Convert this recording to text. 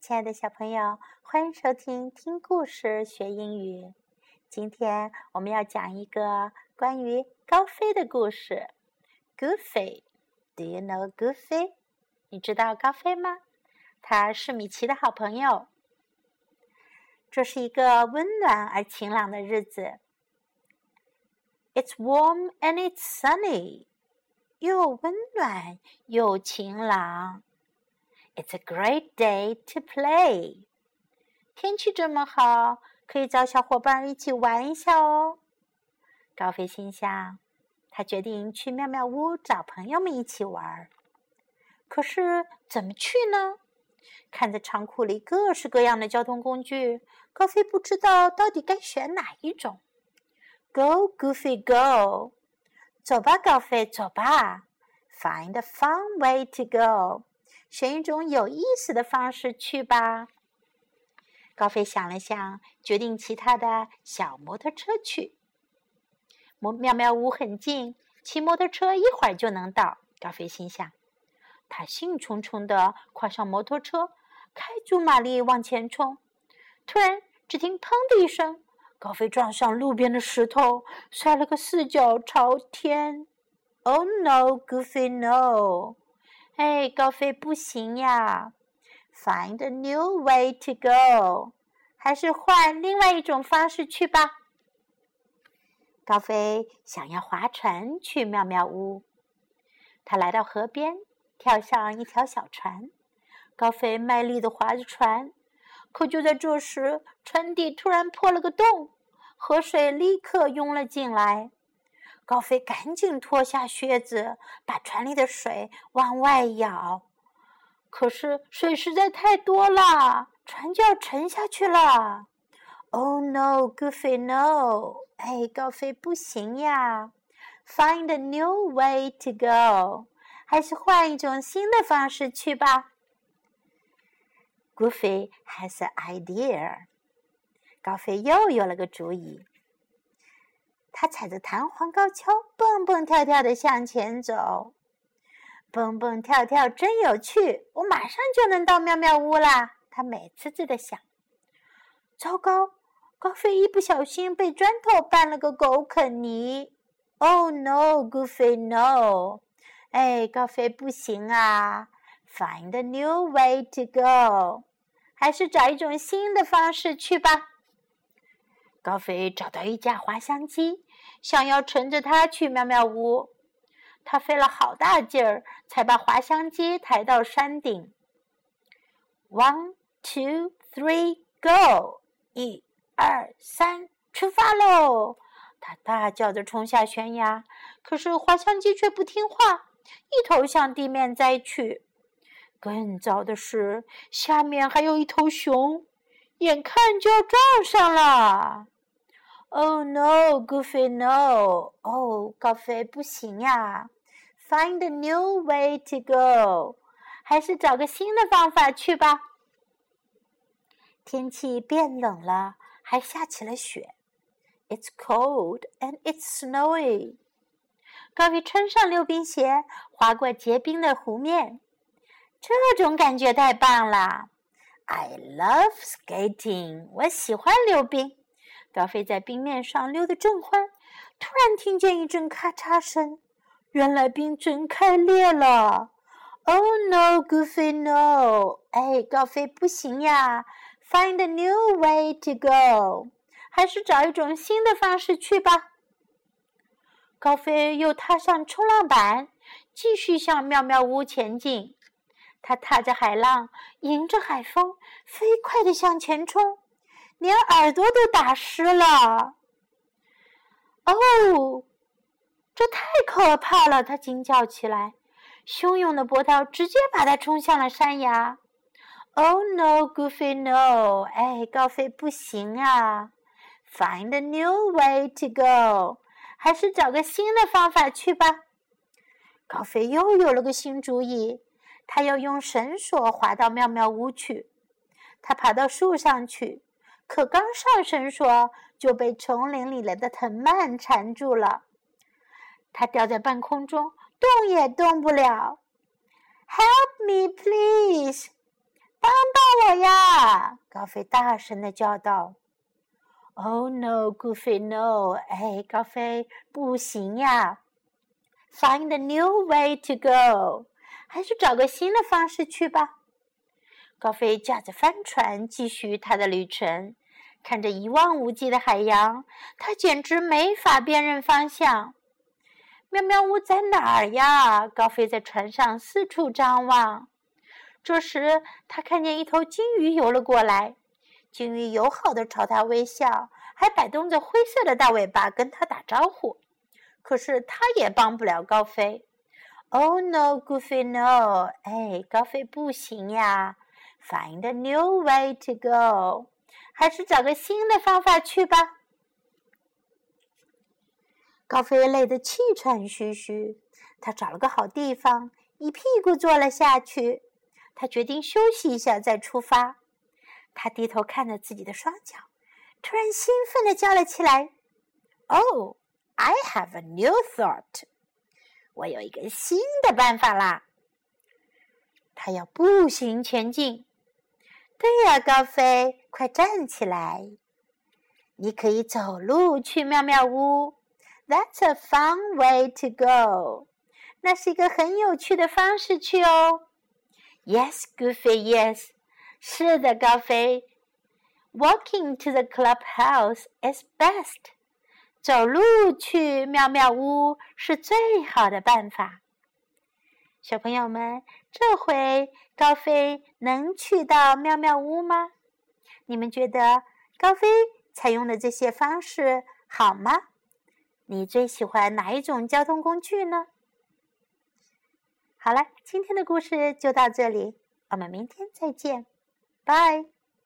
亲爱的小朋友，欢迎收听听故事学英语。今天我们要讲一个关于高飞的故事。Goofy，Do you know Goofy？你知道高飞吗？他是米奇的好朋友。这是一个温暖而晴朗的日子。It's warm and it's sunny，又温暖又晴朗。It's a great day to play。天气这么好，可以找小伙伴一起玩一下哦。高飞心想，他决定去妙妙屋找朋友们一起玩。可是怎么去呢？看着仓库里各式各样的交通工具，高飞不知道到底该选哪一种。Go, Goofy, go！走吧，高飞，走吧。Find a fun way to go。选一种有意思的方式去吧。高飞想了想，决定骑他的小摩托车去。妙妙屋很近，骑摩托车一会儿就能到。高飞心想，他兴冲冲地跨上摩托车，开足马力往前冲。突然，只听“砰”的一声，高飞撞上路边的石头，摔了个四脚朝天。Oh no, Goofy, no! 哎，高飞不行呀！Find a new way to go，还是换另外一种方式去吧。高飞想要划船去妙妙屋，他来到河边，跳上一条小船。高飞卖力的划着船，可就在这时，船底突然破了个洞，河水立刻涌了进来。高飞赶紧脱下靴子，把船里的水往外舀。可是水实在太多了，船就要沉下去了。Oh no, Goofy, no！哎，高飞不行呀！Find a new way to go，还是换一种新的方式去吧。Goofy has an idea。高飞又有了个主意。他踩着弹簧高跷，蹦蹦跳跳的向前走。蹦蹦跳跳真有趣，我马上就能到妙妙屋啦！他美滋滋的想。糟糕，高飞一不小心被砖头绊了个狗啃泥。Oh no, Goofy, no！哎，高飞不行啊！Find a new way to go，还是找一种新的方式去吧。高飞找到一架滑翔机，想要乘着它去妙妙屋。他费了好大劲儿，才把滑翔机抬到山顶。One, two, three, go！一、二、三，出发喽！他大叫着冲下悬崖，可是滑翔机却不听话，一头向地面栽去。更糟的是，下面还有一头熊。眼看就要撞上了！Oh no, Goofy, no! 哦，高飞不行呀！Find a new way to go，还是找个新的方法去吧。天气变冷了，还下起了雪。It's cold and it's snowy。高飞穿上溜冰鞋，滑过结冰的湖面，这种感觉太棒了！I love skating，我喜欢溜冰。高飞在冰面上溜得正欢，突然听见一阵咔嚓声，原来冰真开裂了。Oh no, Goofy, no！哎，高飞不行呀！Find a new way to go，还是找一种新的方式去吧。高飞又踏上冲浪板，继续向妙妙屋前进。他踏着海浪，迎着海风，飞快地向前冲，连耳朵都打湿了。哦，这太可怕了！他惊叫起来，汹涌的波涛直接把他冲向了山崖。Oh no, Goofy, no！哎，高飞不行啊！Find a new way to go，还是找个新的方法去吧。高飞又有了个新主意。他要用绳索滑到妙妙屋去。他爬到树上去，可刚上绳索就被丛林里来的藤蔓缠住了。他吊在半空中，动也动不了。Help me, please！帮帮我呀！高飞大声的叫道。“Oh no, Goofy, no！” 哎，高飞不行呀！Find a new way to go，还是找个新的方式去吧。高飞驾着帆船继续他的旅程，看着一望无际的海洋，他简直没法辨认方向。妙妙屋在哪儿呀？高飞在船上四处张望。这时，他看见一头金鱼游了过来。金鱼友好的朝他微笑，还摆动着灰色的大尾巴跟他打招呼。可是，他也帮不了高飞。Oh no, Goofy, no！哎，高飞不行呀！Find a new way to go，还是找个新的方法去吧。高飞累得气喘吁吁，他找了个好地方，一屁股坐了下去。他决定休息一下再出发。他低头看着自己的双脚，突然兴奋地叫了起来：“Oh, I have a new thought！我有一个新的办法啦！”他要步行前进。对呀，高飞，快站起来！你可以走路去妙妙屋。That's a fun way to go。那是一个很有趣的方式去哦。Yes, Goofy, yes。是的，高飞。Walking to the clubhouse is best。走路去妙妙屋是最好的办法。小朋友们，这回高飞能去到妙妙屋吗？你们觉得高飞采用的这些方式好吗？你最喜欢哪一种交通工具呢？好了，今天的故事就到这里，我们明天再见，拜。